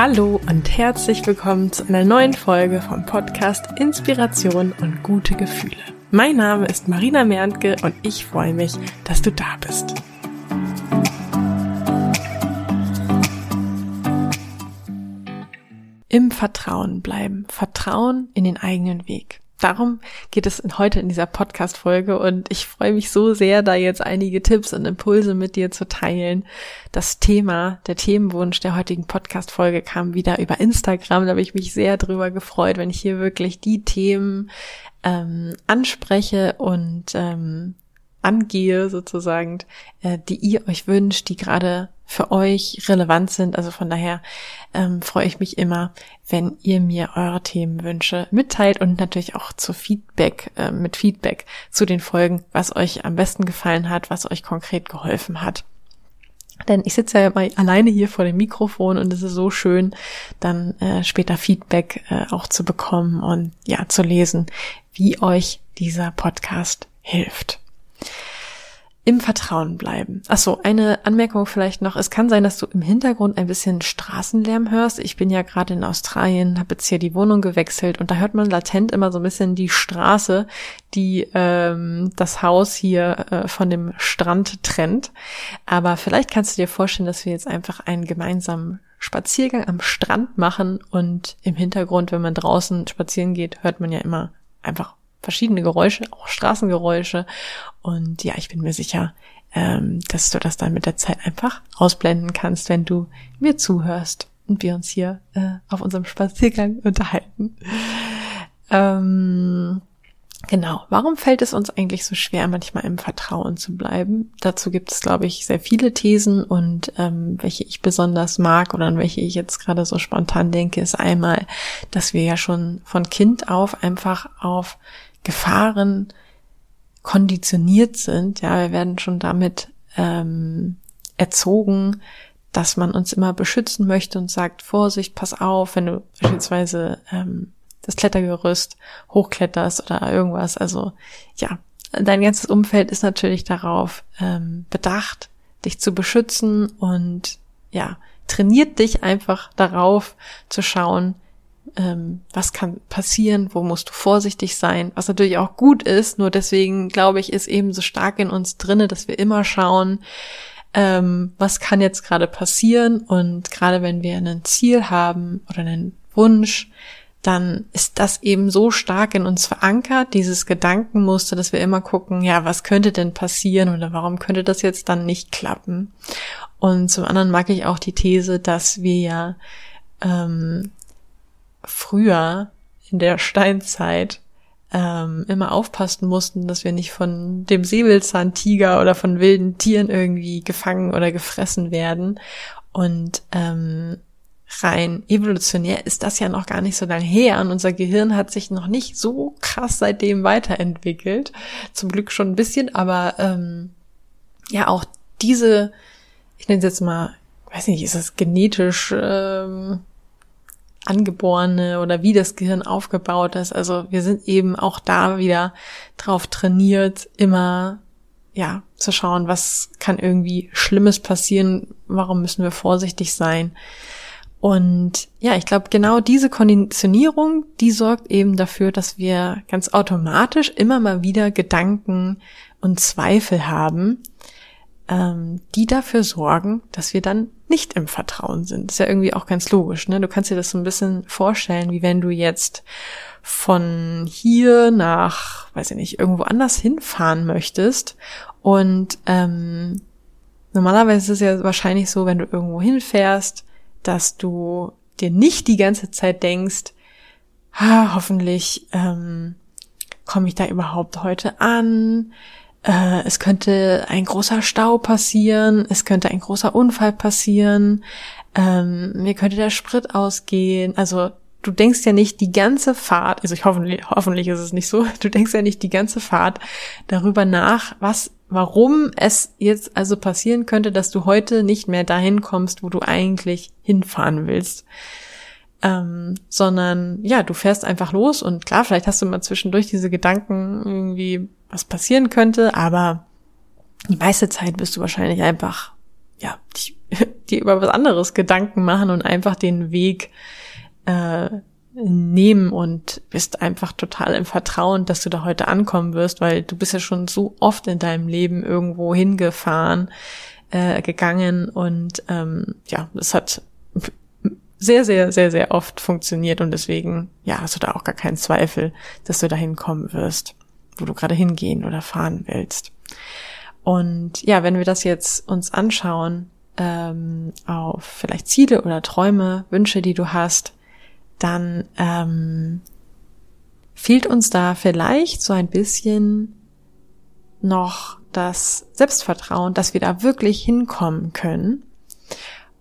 Hallo und herzlich willkommen zu einer neuen Folge vom Podcast Inspiration und gute Gefühle. Mein Name ist Marina Merntke und ich freue mich, dass du da bist. Im Vertrauen bleiben, Vertrauen in den eigenen Weg. Darum geht es heute in dieser Podcast-Folge und ich freue mich so sehr, da jetzt einige Tipps und Impulse mit dir zu teilen. Das Thema, der Themenwunsch der heutigen Podcast-Folge kam wieder über Instagram. Da habe ich mich sehr drüber gefreut, wenn ich hier wirklich die Themen ähm, anspreche und ähm, angehe sozusagen, äh, die ihr euch wünscht, die gerade für euch relevant sind. Also von daher ähm, freue ich mich immer, wenn ihr mir eure Themenwünsche mitteilt und natürlich auch zu Feedback, äh, mit Feedback zu den Folgen, was euch am besten gefallen hat, was euch konkret geholfen hat. Denn ich sitze ja alleine hier vor dem Mikrofon und es ist so schön, dann äh, später Feedback äh, auch zu bekommen und ja zu lesen, wie euch dieser Podcast hilft im Vertrauen bleiben. Ach so, eine Anmerkung vielleicht noch. Es kann sein, dass du im Hintergrund ein bisschen Straßenlärm hörst. Ich bin ja gerade in Australien, habe jetzt hier die Wohnung gewechselt und da hört man latent immer so ein bisschen die Straße, die ähm, das Haus hier äh, von dem Strand trennt. Aber vielleicht kannst du dir vorstellen, dass wir jetzt einfach einen gemeinsamen Spaziergang am Strand machen und im Hintergrund, wenn man draußen spazieren geht, hört man ja immer einfach verschiedene Geräusche, auch Straßengeräusche. Und ja, ich bin mir sicher, ähm, dass du das dann mit der Zeit einfach ausblenden kannst, wenn du mir zuhörst und wir uns hier äh, auf unserem Spaziergang unterhalten. Ähm, Genau. Warum fällt es uns eigentlich so schwer, manchmal im Vertrauen zu bleiben? Dazu gibt es, glaube ich, sehr viele Thesen und ähm, welche ich besonders mag oder an welche ich jetzt gerade so spontan denke, ist einmal, dass wir ja schon von Kind auf einfach auf Gefahren konditioniert sind. Ja, wir werden schon damit ähm, erzogen, dass man uns immer beschützen möchte und sagt, Vorsicht, pass auf, wenn du beispielsweise ähm, das Klettergerüst hochkletterst oder irgendwas. Also ja, dein ganzes Umfeld ist natürlich darauf ähm, bedacht, dich zu beschützen und ja, trainiert dich einfach darauf zu schauen, ähm, was kann passieren, wo musst du vorsichtig sein, was natürlich auch gut ist, nur deswegen glaube ich, ist eben so stark in uns drinne, dass wir immer schauen, ähm, was kann jetzt gerade passieren? Und gerade wenn wir ein Ziel haben oder einen Wunsch, dann ist das eben so stark in uns verankert, dieses Gedankenmuster, dass wir immer gucken, ja, was könnte denn passieren oder warum könnte das jetzt dann nicht klappen? Und zum anderen mag ich auch die These, dass wir ja ähm, früher in der Steinzeit ähm, immer aufpassen mussten, dass wir nicht von dem Säbelzahntiger oder von wilden Tieren irgendwie gefangen oder gefressen werden. Und ähm, rein evolutionär ist das ja noch gar nicht so lange her und unser Gehirn hat sich noch nicht so krass seitdem weiterentwickelt. Zum Glück schon ein bisschen, aber ähm, ja auch diese, ich nenne es jetzt mal, weiß nicht, ist das genetisch ähm, angeborene oder wie das Gehirn aufgebaut ist. Also wir sind eben auch da wieder drauf trainiert, immer ja zu schauen, was kann irgendwie Schlimmes passieren, warum müssen wir vorsichtig sein. Und ja, ich glaube, genau diese Konditionierung, die sorgt eben dafür, dass wir ganz automatisch immer mal wieder Gedanken und Zweifel haben, ähm, die dafür sorgen, dass wir dann nicht im Vertrauen sind. Das ist ja irgendwie auch ganz logisch. Ne? Du kannst dir das so ein bisschen vorstellen, wie wenn du jetzt von hier nach, weiß ich nicht, irgendwo anders hinfahren möchtest und ähm, normalerweise ist es ja wahrscheinlich so, wenn du irgendwo hinfährst, dass du dir nicht die ganze Zeit denkst, ah, hoffentlich ähm, komme ich da überhaupt heute an, äh, es könnte ein großer Stau passieren, es könnte ein großer Unfall passieren, ähm, mir könnte der Sprit ausgehen. Also du denkst ja nicht die ganze Fahrt, also ich hoffentlich, hoffentlich ist es nicht so, du denkst ja nicht die ganze Fahrt darüber nach, was, warum es jetzt also passieren könnte, dass du heute nicht mehr dahin kommst, wo du eigentlich hinfahren willst. Ähm, sondern ja, du fährst einfach los und klar, vielleicht hast du mal zwischendurch diese Gedanken irgendwie was passieren könnte, aber die meiste Zeit bist du wahrscheinlich einfach ja, dir über was anderes Gedanken machen und einfach den Weg äh, nehmen und bist einfach total im Vertrauen, dass du da heute ankommen wirst, weil du bist ja schon so oft in deinem Leben irgendwo hingefahren, äh, gegangen und ähm, ja, es hat sehr, sehr, sehr, sehr oft funktioniert und deswegen, ja, hast du da auch gar keinen Zweifel, dass du dahin kommen wirst, wo du gerade hingehen oder fahren willst. Und ja, wenn wir das jetzt uns anschauen, ähm, auf vielleicht Ziele oder Träume, Wünsche, die du hast, dann ähm, fehlt uns da vielleicht so ein bisschen noch das Selbstvertrauen, dass wir da wirklich hinkommen können.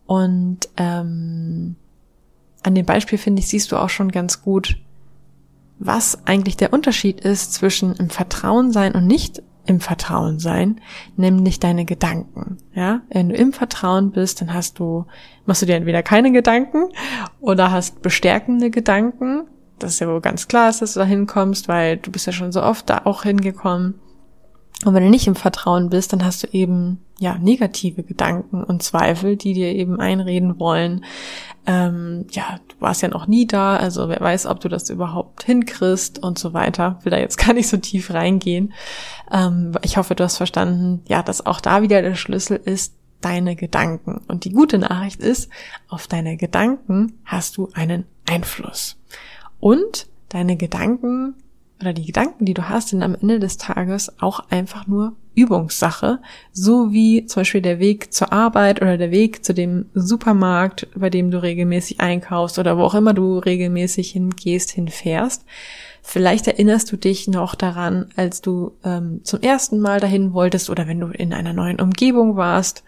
Und ähm, an dem Beispiel finde ich, siehst du auch schon ganz gut, was eigentlich der Unterschied ist zwischen im Vertrauen sein und nicht im Vertrauen sein, nämlich deine Gedanken. Ja, wenn du im Vertrauen bist, dann hast du, machst du dir entweder keine Gedanken oder hast bestärkende Gedanken. Das ist ja wohl ganz klar, dass du da hinkommst, weil du bist ja schon so oft da auch hingekommen. Und wenn du nicht im Vertrauen bist, dann hast du eben ja negative Gedanken und Zweifel, die dir eben einreden wollen. Ähm, ja, du warst ja noch nie da, also wer weiß, ob du das überhaupt hinkriegst und so weiter. Will da jetzt gar nicht so tief reingehen. Ähm, ich hoffe, du hast verstanden, ja, dass auch da wieder der Schlüssel ist, deine Gedanken. Und die gute Nachricht ist, auf deine Gedanken hast du einen Einfluss. Und deine Gedanken oder die Gedanken, die du hast, sind am Ende des Tages auch einfach nur Übungssache, so wie zum Beispiel der Weg zur Arbeit oder der Weg zu dem Supermarkt, bei dem du regelmäßig einkaufst oder wo auch immer du regelmäßig hingehst, hinfährst. Vielleicht erinnerst du dich noch daran, als du ähm, zum ersten Mal dahin wolltest oder wenn du in einer neuen Umgebung warst,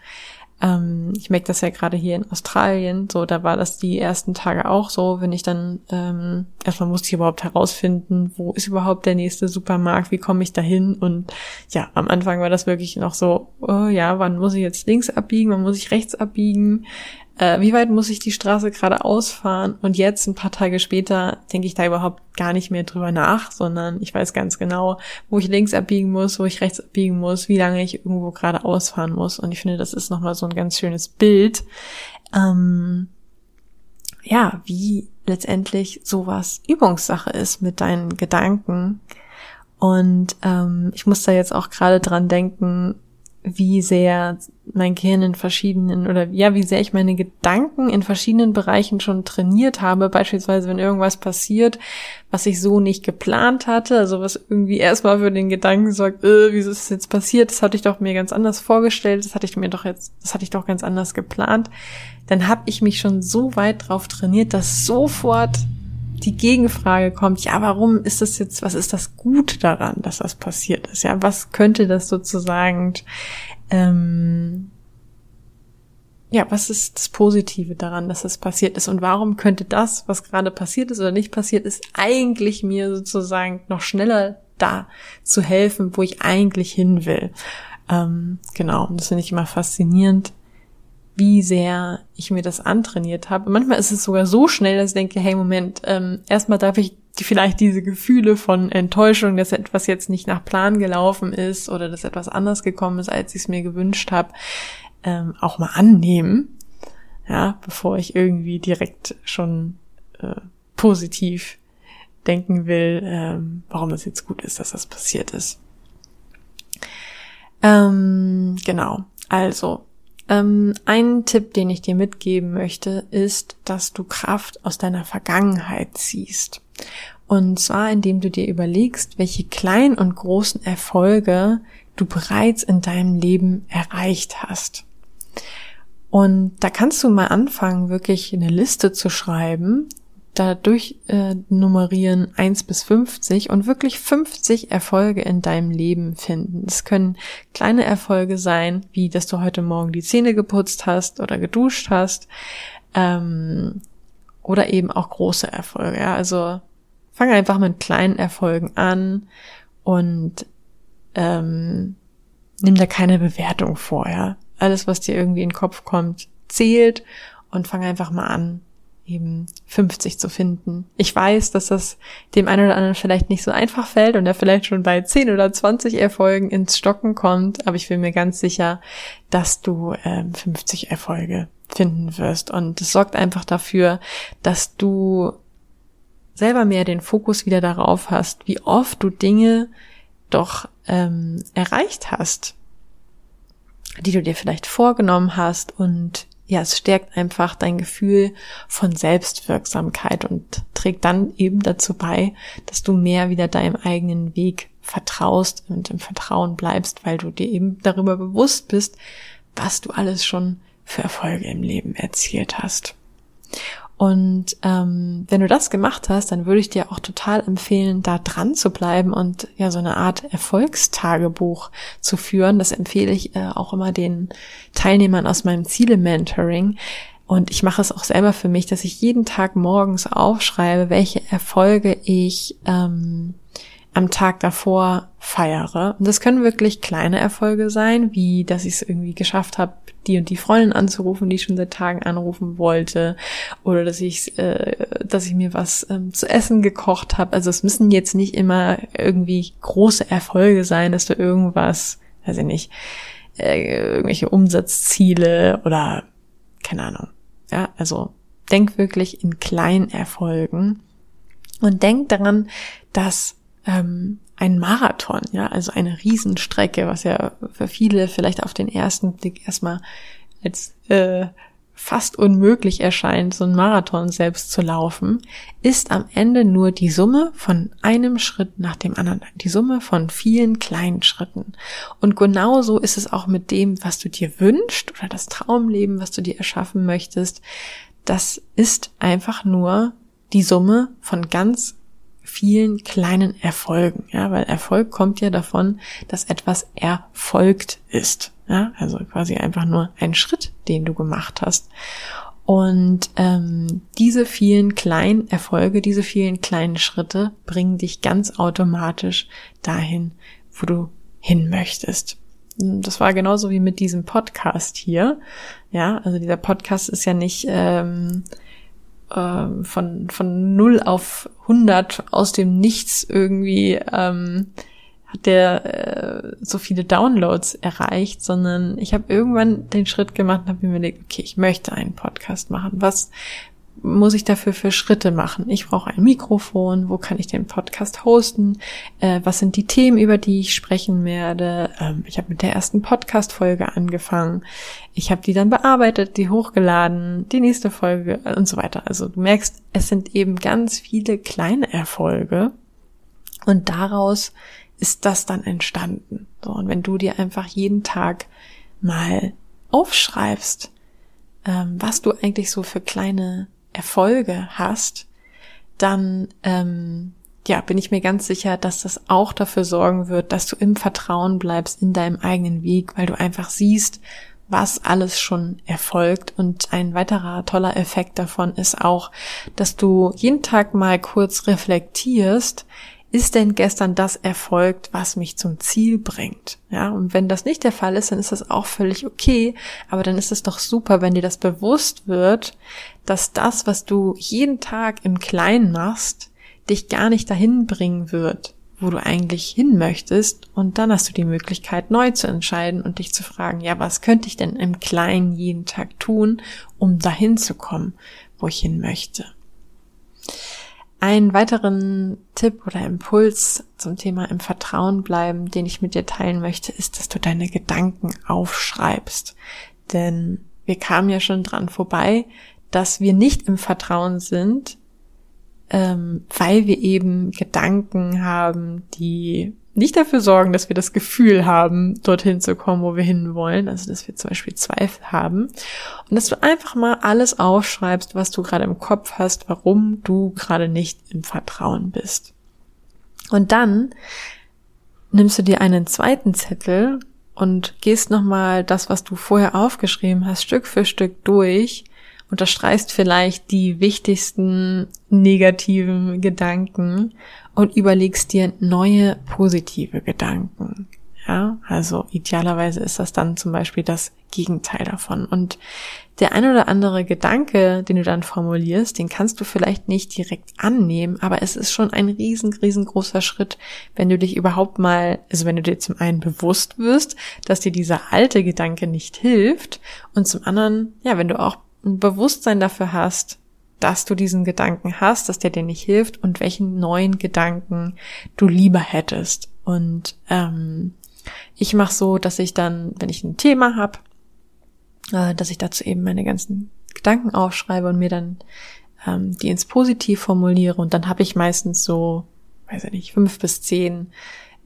ähm, ich merke das ja gerade hier in Australien, so da war das die ersten Tage auch so, wenn ich dann ähm, erstmal musste ich überhaupt herausfinden, wo ist überhaupt der nächste Supermarkt, wie komme ich dahin? Und ja, am Anfang war das wirklich noch so, oh ja, wann muss ich jetzt links abbiegen, wann muss ich rechts abbiegen, äh, wie weit muss ich die Straße gerade ausfahren? Und jetzt, ein paar Tage später, denke ich da überhaupt gar nicht mehr drüber nach, sondern ich weiß ganz genau, wo ich links abbiegen muss, wo ich rechts abbiegen muss, wie lange ich irgendwo gerade ausfahren muss. Und ich finde, das ist nochmal so ein ganz schönes Bild. Ähm, ja, wie letztendlich sowas Übungssache ist mit deinen Gedanken. Und ähm, ich muss da jetzt auch gerade dran denken, wie sehr mein Gehirn in verschiedenen oder ja, wie sehr ich meine Gedanken in verschiedenen Bereichen schon trainiert habe. Beispielsweise, wenn irgendwas passiert, was ich so nicht geplant hatte, also was irgendwie erstmal für den Gedanken sorgt, äh, wieso ist das jetzt passiert? Das hatte ich doch mir ganz anders vorgestellt, das hatte ich mir doch jetzt, das hatte ich doch ganz anders geplant. Dann habe ich mich schon so weit drauf trainiert, dass sofort die Gegenfrage kommt, ja, warum ist das jetzt, was ist das gut daran, dass das passiert ist? Ja, was könnte das sozusagen, ähm, ja, was ist das Positive daran, dass das passiert ist? Und warum könnte das, was gerade passiert ist oder nicht passiert ist, eigentlich mir sozusagen noch schneller da zu helfen, wo ich eigentlich hin will? Ähm, genau, und das finde ich immer faszinierend, wie sehr ich mir das antrainiert habe. Manchmal ist es sogar so schnell, dass ich denke, hey, Moment, ähm, erstmal darf ich vielleicht diese Gefühle von Enttäuschung, dass etwas jetzt nicht nach Plan gelaufen ist oder dass etwas anders gekommen ist, als ich es mir gewünscht habe, ähm, auch mal annehmen. Ja, bevor ich irgendwie direkt schon äh, positiv denken will, ähm, warum das jetzt gut ist, dass das passiert ist. Ähm, genau. Also, ähm, ein Tipp, den ich dir mitgeben möchte, ist, dass du Kraft aus deiner Vergangenheit ziehst. Und zwar, indem du dir überlegst, welche kleinen und großen Erfolge du bereits in deinem Leben erreicht hast. Und da kannst du mal anfangen, wirklich eine Liste zu schreiben dadurch äh, nummerieren 1 bis 50 und wirklich 50 Erfolge in deinem Leben finden. Es können kleine Erfolge sein, wie dass du heute Morgen die Zähne geputzt hast oder geduscht hast, ähm, oder eben auch große Erfolge. Ja? Also fang einfach mit kleinen Erfolgen an und ähm, nimm da keine Bewertung vor. Ja? Alles, was dir irgendwie in den Kopf kommt, zählt und fang einfach mal an, eben 50 zu finden. Ich weiß, dass das dem einen oder anderen vielleicht nicht so einfach fällt und er vielleicht schon bei 10 oder 20 Erfolgen ins Stocken kommt, aber ich bin mir ganz sicher, dass du äh, 50 Erfolge finden wirst. Und es sorgt einfach dafür, dass du selber mehr den Fokus wieder darauf hast, wie oft du Dinge doch ähm, erreicht hast, die du dir vielleicht vorgenommen hast und ja, es stärkt einfach dein Gefühl von Selbstwirksamkeit und trägt dann eben dazu bei, dass du mehr wieder deinem eigenen Weg vertraust und im Vertrauen bleibst, weil du dir eben darüber bewusst bist, was du alles schon für Erfolge im Leben erzielt hast. Und ähm, wenn du das gemacht hast, dann würde ich dir auch total empfehlen, da dran zu bleiben und ja so eine Art Erfolgstagebuch zu führen. Das empfehle ich äh, auch immer den Teilnehmern aus meinem Ziele-Mentoring. Und ich mache es auch selber für mich, dass ich jeden Tag morgens aufschreibe, welche Erfolge ich ähm, am Tag davor feiere. Und das können wirklich kleine Erfolge sein, wie dass ich es irgendwie geschafft habe, die und die Freundin anzurufen, die ich schon seit Tagen anrufen wollte, oder dass ich, äh, dass ich mir was ähm, zu essen gekocht habe. Also es müssen jetzt nicht immer irgendwie große Erfolge sein, dass du irgendwas, weiß ich nicht, äh, irgendwelche Umsatzziele oder keine Ahnung. Ja, also denk wirklich in kleinen Erfolgen und denk daran, dass ähm, ein Marathon, ja, also eine Riesenstrecke, was ja für viele vielleicht auf den ersten Blick erstmal als äh, fast unmöglich erscheint, so ein Marathon selbst zu laufen, ist am Ende nur die Summe von einem Schritt nach dem anderen, die Summe von vielen kleinen Schritten. Und genauso ist es auch mit dem, was du dir wünschst oder das Traumleben, was du dir erschaffen möchtest. Das ist einfach nur die Summe von ganz vielen kleinen Erfolgen, ja, weil Erfolg kommt ja davon, dass etwas erfolgt ist, ja, also quasi einfach nur ein Schritt, den du gemacht hast. Und ähm, diese vielen kleinen Erfolge, diese vielen kleinen Schritte bringen dich ganz automatisch dahin, wo du hin möchtest. Das war genauso wie mit diesem Podcast hier. Ja, also dieser Podcast ist ja nicht ähm, äh, von, von 0 auf 100 aus dem Nichts irgendwie ähm, hat der äh, so viele Downloads erreicht, sondern ich habe irgendwann den Schritt gemacht und habe mir überlegt, okay, ich möchte einen Podcast machen. Was muss ich dafür für Schritte machen? Ich brauche ein Mikrofon, wo kann ich den Podcast hosten? Äh, was sind die Themen, über die ich sprechen werde? Ähm, ich habe mit der ersten Podcast-Folge angefangen. Ich habe die dann bearbeitet, die hochgeladen, die nächste Folge und so weiter. Also du merkst, es sind eben ganz viele kleine Erfolge und daraus ist das dann entstanden. So, und wenn du dir einfach jeden Tag mal aufschreibst, ähm, was du eigentlich so für kleine Erfolge hast, dann ähm, ja, bin ich mir ganz sicher, dass das auch dafür sorgen wird, dass du im Vertrauen bleibst in deinem eigenen Weg, weil du einfach siehst, was alles schon erfolgt. Und ein weiterer toller Effekt davon ist auch, dass du jeden Tag mal kurz reflektierst, ist denn gestern das erfolgt, was mich zum Ziel bringt? Ja, und wenn das nicht der Fall ist, dann ist das auch völlig okay. Aber dann ist es doch super, wenn dir das bewusst wird, dass das, was du jeden Tag im Kleinen machst, dich gar nicht dahin bringen wird, wo du eigentlich hin möchtest. Und dann hast du die Möglichkeit, neu zu entscheiden und dich zu fragen, ja, was könnte ich denn im Kleinen jeden Tag tun, um dahin zu kommen, wo ich hin möchte? Einen weiteren Tipp oder Impuls zum Thema im Vertrauen bleiben, den ich mit dir teilen möchte, ist, dass du deine Gedanken aufschreibst. Denn wir kamen ja schon dran vorbei, dass wir nicht im Vertrauen sind, ähm, weil wir eben Gedanken haben, die nicht dafür sorgen, dass wir das Gefühl haben, dorthin zu kommen, wo wir hinwollen. Also, dass wir zum Beispiel Zweifel haben. Und dass du einfach mal alles aufschreibst, was du gerade im Kopf hast, warum du gerade nicht im Vertrauen bist. Und dann nimmst du dir einen zweiten Zettel und gehst nochmal das, was du vorher aufgeschrieben hast, Stück für Stück durch unterstreichst vielleicht die wichtigsten negativen Gedanken und überlegst dir neue positive Gedanken. Ja, Also idealerweise ist das dann zum Beispiel das Gegenteil davon. Und der ein oder andere Gedanke, den du dann formulierst, den kannst du vielleicht nicht direkt annehmen, aber es ist schon ein riesen, riesengroßer Schritt, wenn du dich überhaupt mal, also wenn du dir zum einen bewusst wirst, dass dir dieser alte Gedanke nicht hilft und zum anderen, ja, wenn du auch ein Bewusstsein dafür hast, dass du diesen Gedanken hast, dass der dir nicht hilft und welchen neuen Gedanken du lieber hättest. Und ähm, ich mache so, dass ich dann, wenn ich ein Thema habe, äh, dass ich dazu eben meine ganzen Gedanken aufschreibe und mir dann ähm, die ins Positiv formuliere. Und dann habe ich meistens so, weiß ich nicht, fünf bis zehn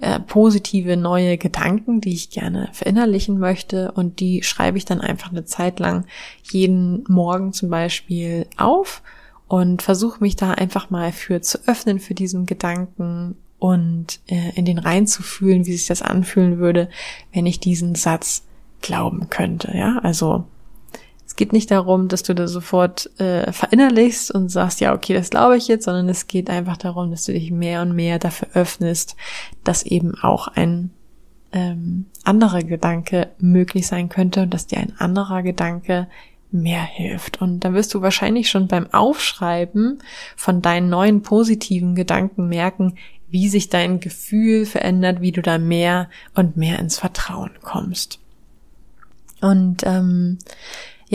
äh, positive neue Gedanken, die ich gerne verinnerlichen möchte und die schreibe ich dann einfach eine Zeit lang jeden Morgen zum Beispiel auf und versuche mich da einfach mal für zu öffnen für diesen Gedanken und äh, in den rein zu fühlen, wie sich das anfühlen würde, wenn ich diesen Satz glauben könnte. Ja, also es geht nicht darum, dass du da sofort äh, verinnerlichst und sagst, ja, okay, das glaube ich jetzt, sondern es geht einfach darum, dass du dich mehr und mehr dafür öffnest, dass eben auch ein ähm, anderer Gedanke möglich sein könnte und dass dir ein anderer Gedanke mehr hilft. Und dann wirst du wahrscheinlich schon beim Aufschreiben von deinen neuen positiven Gedanken merken, wie sich dein Gefühl verändert, wie du da mehr und mehr ins Vertrauen kommst. Und ähm,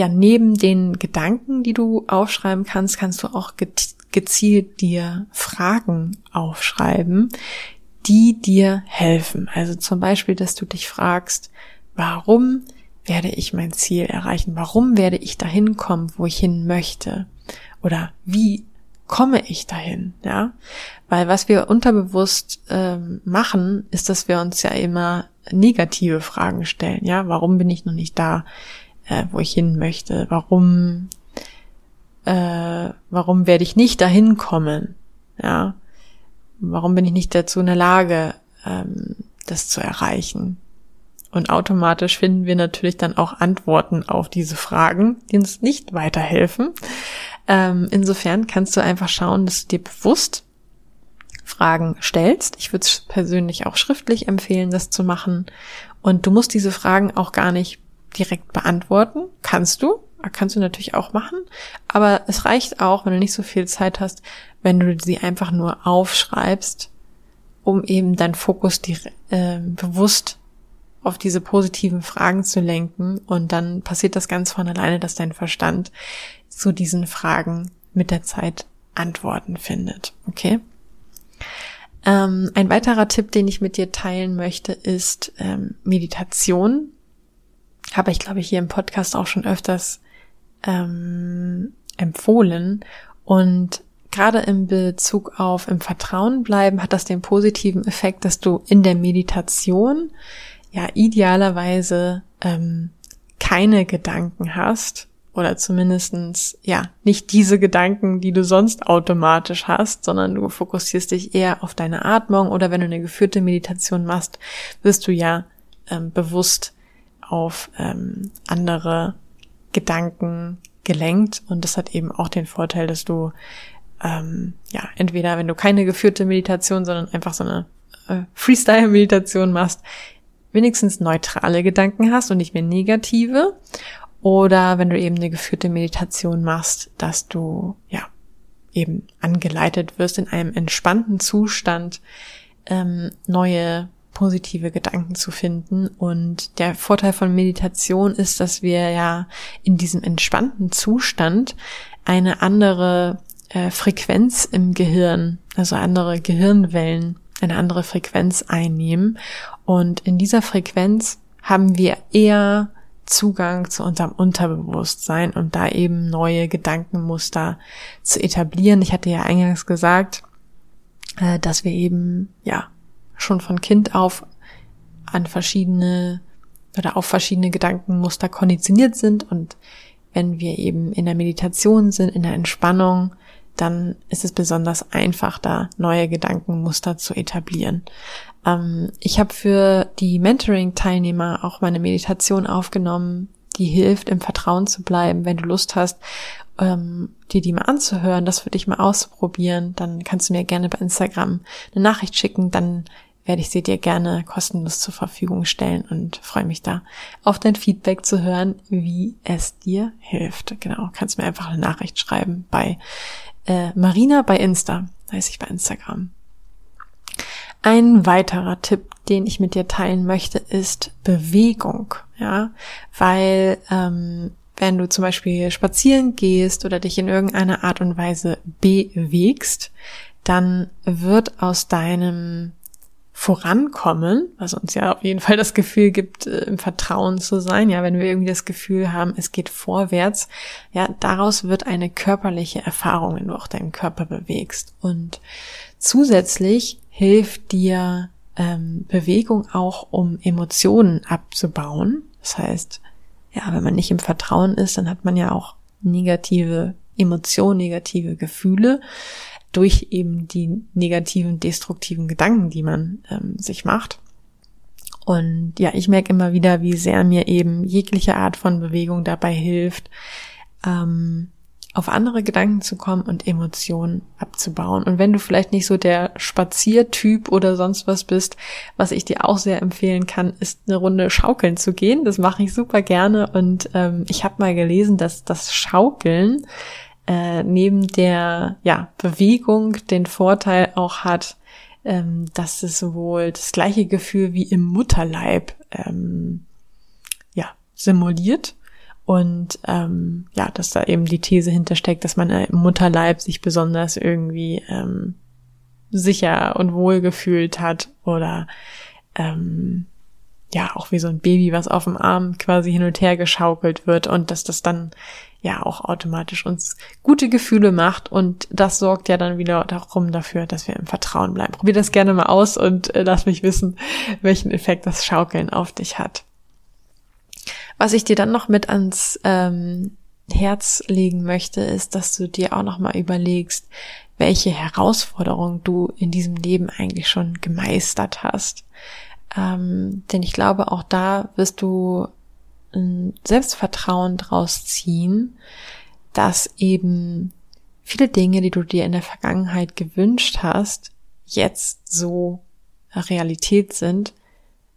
ja, neben den Gedanken, die du aufschreiben kannst, kannst du auch gezielt dir Fragen aufschreiben, die dir helfen. Also zum Beispiel, dass du dich fragst, warum werde ich mein Ziel erreichen? Warum werde ich dahin kommen, wo ich hin möchte? Oder wie komme ich dahin? Ja, weil was wir unterbewusst ähm, machen, ist, dass wir uns ja immer negative Fragen stellen. Ja, warum bin ich noch nicht da? Äh, wo ich hin möchte. Warum, äh, warum werde ich nicht dahin kommen? Ja, warum bin ich nicht dazu in der Lage, ähm, das zu erreichen? Und automatisch finden wir natürlich dann auch Antworten auf diese Fragen, die uns nicht weiterhelfen. Ähm, insofern kannst du einfach schauen, dass du dir bewusst Fragen stellst. Ich würde es persönlich auch schriftlich empfehlen, das zu machen. Und du musst diese Fragen auch gar nicht direkt beantworten. Kannst du, kannst du natürlich auch machen. Aber es reicht auch, wenn du nicht so viel Zeit hast, wenn du sie einfach nur aufschreibst, um eben deinen Fokus die, äh, bewusst auf diese positiven Fragen zu lenken. Und dann passiert das ganz von alleine, dass dein Verstand zu diesen Fragen mit der Zeit Antworten findet. Okay? Ähm, ein weiterer Tipp, den ich mit dir teilen möchte, ist ähm, Meditation habe ich, glaube ich, hier im Podcast auch schon öfters ähm, empfohlen. Und gerade im Bezug auf im Vertrauen bleiben hat das den positiven Effekt, dass du in der Meditation ja idealerweise ähm, keine Gedanken hast oder zumindestens ja nicht diese Gedanken, die du sonst automatisch hast, sondern du fokussierst dich eher auf deine Atmung oder wenn du eine geführte Meditation machst, wirst du ja ähm, bewusst auf ähm, andere Gedanken gelenkt. Und das hat eben auch den Vorteil, dass du ähm, ja entweder wenn du keine geführte Meditation, sondern einfach so eine äh, Freestyle-Meditation machst, wenigstens neutrale Gedanken hast und nicht mehr negative. Oder wenn du eben eine geführte Meditation machst, dass du ja eben angeleitet wirst in einem entspannten Zustand ähm, neue positive Gedanken zu finden. Und der Vorteil von Meditation ist, dass wir ja in diesem entspannten Zustand eine andere äh, Frequenz im Gehirn, also andere Gehirnwellen, eine andere Frequenz einnehmen. Und in dieser Frequenz haben wir eher Zugang zu unserem Unterbewusstsein und da eben neue Gedankenmuster zu etablieren. Ich hatte ja eingangs gesagt, äh, dass wir eben, ja, schon von Kind auf an verschiedene oder auf verschiedene Gedankenmuster konditioniert sind und wenn wir eben in der Meditation sind, in der Entspannung, dann ist es besonders einfach, da neue Gedankenmuster zu etablieren. Ähm, ich habe für die Mentoring-Teilnehmer auch meine Meditation aufgenommen, die hilft, im Vertrauen zu bleiben. Wenn du Lust hast, ähm, dir die mal anzuhören, das für dich mal auszuprobieren, dann kannst du mir gerne bei Instagram eine Nachricht schicken, dann werde ich sie dir gerne kostenlos zur Verfügung stellen und freue mich da auf dein Feedback zu hören, wie es dir hilft. Genau, kannst mir einfach eine Nachricht schreiben bei äh, Marina bei Insta, heiße ich bei Instagram. Ein weiterer Tipp, den ich mit dir teilen möchte, ist Bewegung. Ja, weil ähm, wenn du zum Beispiel spazieren gehst oder dich in irgendeiner Art und Weise bewegst, dann wird aus deinem Vorankommen, was uns ja auf jeden Fall das Gefühl gibt, äh, im Vertrauen zu sein, ja, wenn wir irgendwie das Gefühl haben, es geht vorwärts, ja, daraus wird eine körperliche Erfahrung, wenn du auch deinen Körper bewegst. Und zusätzlich hilft dir ähm, Bewegung auch, um Emotionen abzubauen. Das heißt, ja, wenn man nicht im Vertrauen ist, dann hat man ja auch negative Emotionen, negative Gefühle durch eben die negativen, destruktiven Gedanken, die man ähm, sich macht. Und ja, ich merke immer wieder, wie sehr mir eben jegliche Art von Bewegung dabei hilft, ähm, auf andere Gedanken zu kommen und Emotionen abzubauen. Und wenn du vielleicht nicht so der Spaziertyp oder sonst was bist, was ich dir auch sehr empfehlen kann, ist eine Runde schaukeln zu gehen. Das mache ich super gerne. Und ähm, ich habe mal gelesen, dass das Schaukeln äh, neben der ja, Bewegung den Vorteil auch hat, ähm, dass es wohl das gleiche Gefühl wie im Mutterleib ähm, ja, simuliert. Und ähm, ja, dass da eben die These hintersteckt, dass man im Mutterleib sich besonders irgendwie ähm, sicher und wohl gefühlt hat oder ähm, ja, auch wie so ein Baby, was auf dem Arm quasi hin und her geschaukelt wird und dass das dann ja auch automatisch uns gute Gefühle macht und das sorgt ja dann wieder darum dafür, dass wir im Vertrauen bleiben. Probier das gerne mal aus und äh, lass mich wissen, welchen Effekt das Schaukeln auf dich hat. Was ich dir dann noch mit ans ähm, Herz legen möchte, ist, dass du dir auch noch mal überlegst, welche Herausforderungen du in diesem Leben eigentlich schon gemeistert hast. Ähm, denn ich glaube, auch da wirst du ein Selbstvertrauen draus ziehen, dass eben viele Dinge, die du dir in der Vergangenheit gewünscht hast, jetzt so Realität sind,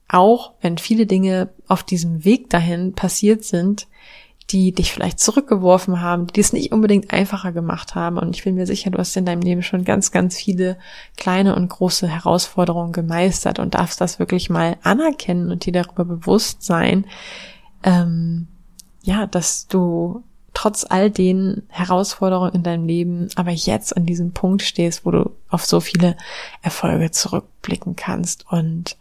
auch wenn viele Dinge auf diesem Weg dahin passiert sind, die dich vielleicht zurückgeworfen haben, die es nicht unbedingt einfacher gemacht haben. Und ich bin mir sicher, du hast in deinem Leben schon ganz, ganz viele kleine und große Herausforderungen gemeistert und darfst das wirklich mal anerkennen und dir darüber bewusst sein, ähm, ja, dass du trotz all den Herausforderungen in deinem Leben aber jetzt an diesem Punkt stehst, wo du auf so viele Erfolge zurückblicken kannst. Und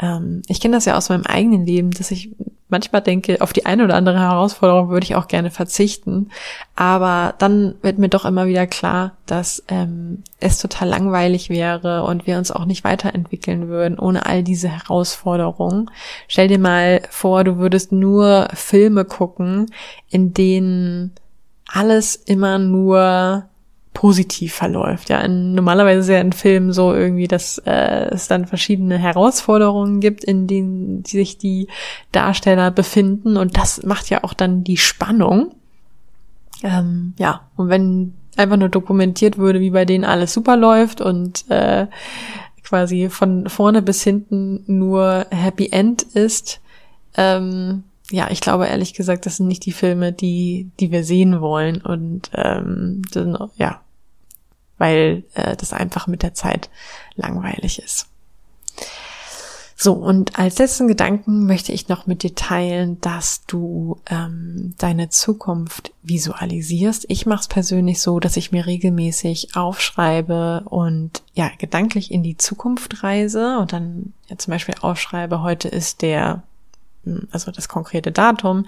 ähm, ich kenne das ja aus meinem eigenen Leben, dass ich manchmal denke, auf die eine oder andere Herausforderung würde ich auch gerne verzichten. Aber dann wird mir doch immer wieder klar, dass ähm, es total langweilig wäre und wir uns auch nicht weiterentwickeln würden ohne all diese Herausforderungen. Stell dir mal vor, du würdest nur Filme gucken, in denen alles immer nur positiv verläuft. Ja, in, normalerweise ist ja in Filmen so irgendwie, dass äh, es dann verschiedene Herausforderungen gibt, in denen sich die Darsteller befinden und das macht ja auch dann die Spannung. Ähm, ja, und wenn einfach nur dokumentiert würde, wie bei denen alles super läuft und äh, quasi von vorne bis hinten nur Happy End ist, ähm, ja, ich glaube ehrlich gesagt, das sind nicht die Filme, die, die wir sehen wollen. Und ähm, dann, ja, weil äh, das einfach mit der Zeit langweilig ist. So, und als letzten Gedanken möchte ich noch mit dir teilen, dass du ähm, deine Zukunft visualisierst. Ich mache es persönlich so, dass ich mir regelmäßig aufschreibe und ja, gedanklich in die Zukunft reise und dann ja, zum Beispiel aufschreibe, heute ist der also das konkrete Datum,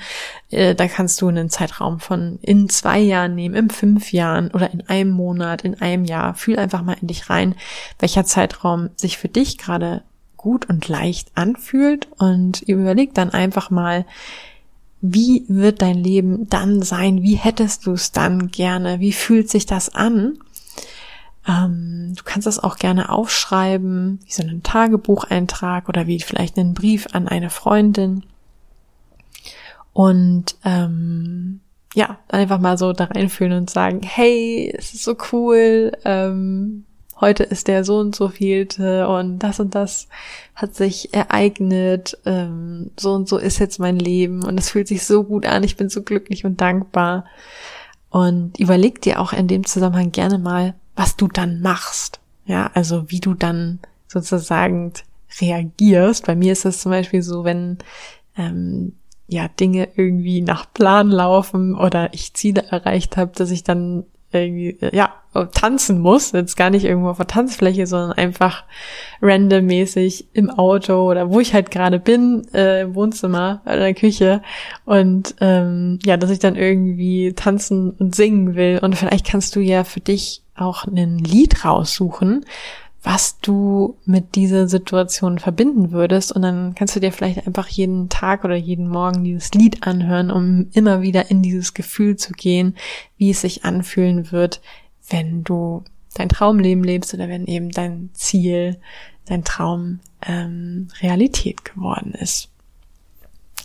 äh, da kannst du einen Zeitraum von in zwei Jahren nehmen, in fünf Jahren oder in einem Monat, in einem Jahr. Fühl einfach mal in dich rein, welcher Zeitraum sich für dich gerade gut und leicht anfühlt und überleg dann einfach mal, wie wird dein Leben dann sein? Wie hättest du es dann gerne? Wie fühlt sich das an? Ähm, du kannst das auch gerne aufschreiben, wie so einen Tagebucheintrag oder wie vielleicht einen Brief an eine Freundin. Und ähm, ja, einfach mal so da reinfühlen und sagen, hey, es ist so cool, ähm, heute ist der so und so vielte und das und das hat sich ereignet, ähm, so und so ist jetzt mein Leben und es fühlt sich so gut an, ich bin so glücklich und dankbar. Und überleg dir auch in dem Zusammenhang gerne mal, was du dann machst. Ja, also wie du dann sozusagen reagierst. Bei mir ist es zum Beispiel so, wenn ähm, ja Dinge irgendwie nach Plan laufen oder ich Ziele erreicht habe, dass ich dann irgendwie, äh, ja, tanzen muss, jetzt gar nicht irgendwo auf der Tanzfläche, sondern einfach randommäßig im Auto oder wo ich halt gerade bin, äh, im Wohnzimmer oder in der Küche und ähm, ja, dass ich dann irgendwie tanzen und singen will und vielleicht kannst du ja für dich auch ein Lied raussuchen, was du mit dieser Situation verbinden würdest. Und dann kannst du dir vielleicht einfach jeden Tag oder jeden Morgen dieses Lied anhören, um immer wieder in dieses Gefühl zu gehen, wie es sich anfühlen wird, wenn du dein Traumleben lebst oder wenn eben dein Ziel, dein Traum ähm, Realität geworden ist.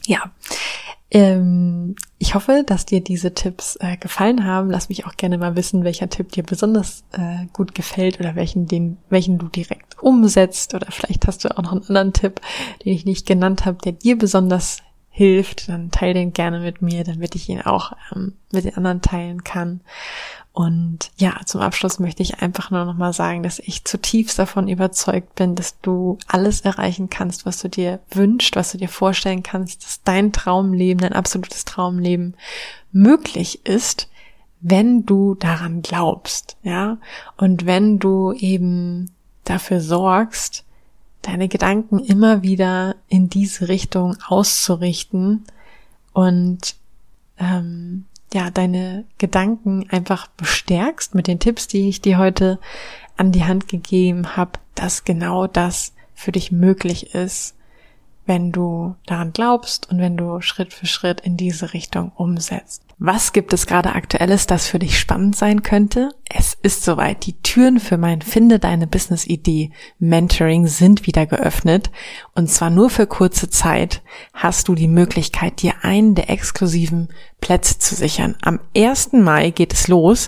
Ja, ähm, ich hoffe, dass dir diese Tipps äh, gefallen haben. Lass mich auch gerne mal wissen, welcher Tipp dir besonders äh, gut gefällt oder welchen, den, welchen du direkt umsetzt. Oder vielleicht hast du auch noch einen anderen Tipp, den ich nicht genannt habe, der dir besonders hilft. Dann teile den gerne mit mir, damit ich ihn auch ähm, mit den anderen teilen kann. Und ja, zum Abschluss möchte ich einfach nur noch mal sagen, dass ich zutiefst davon überzeugt bin, dass du alles erreichen kannst, was du dir wünschst, was du dir vorstellen kannst, dass dein Traumleben, dein absolutes Traumleben möglich ist, wenn du daran glaubst, ja? Und wenn du eben dafür sorgst, deine Gedanken immer wieder in diese Richtung auszurichten und ähm, ja, deine Gedanken einfach bestärkst mit den Tipps, die ich dir heute an die Hand gegeben habe, dass genau das für dich möglich ist, wenn du daran glaubst und wenn du Schritt für Schritt in diese Richtung umsetzt. Was gibt es gerade aktuelles, das für dich spannend sein könnte? Es ist soweit. Die Türen für mein Finde deine Business Idee Mentoring sind wieder geöffnet. Und zwar nur für kurze Zeit hast du die Möglichkeit, dir einen der exklusiven Plätze zu sichern. Am 1. Mai geht es los.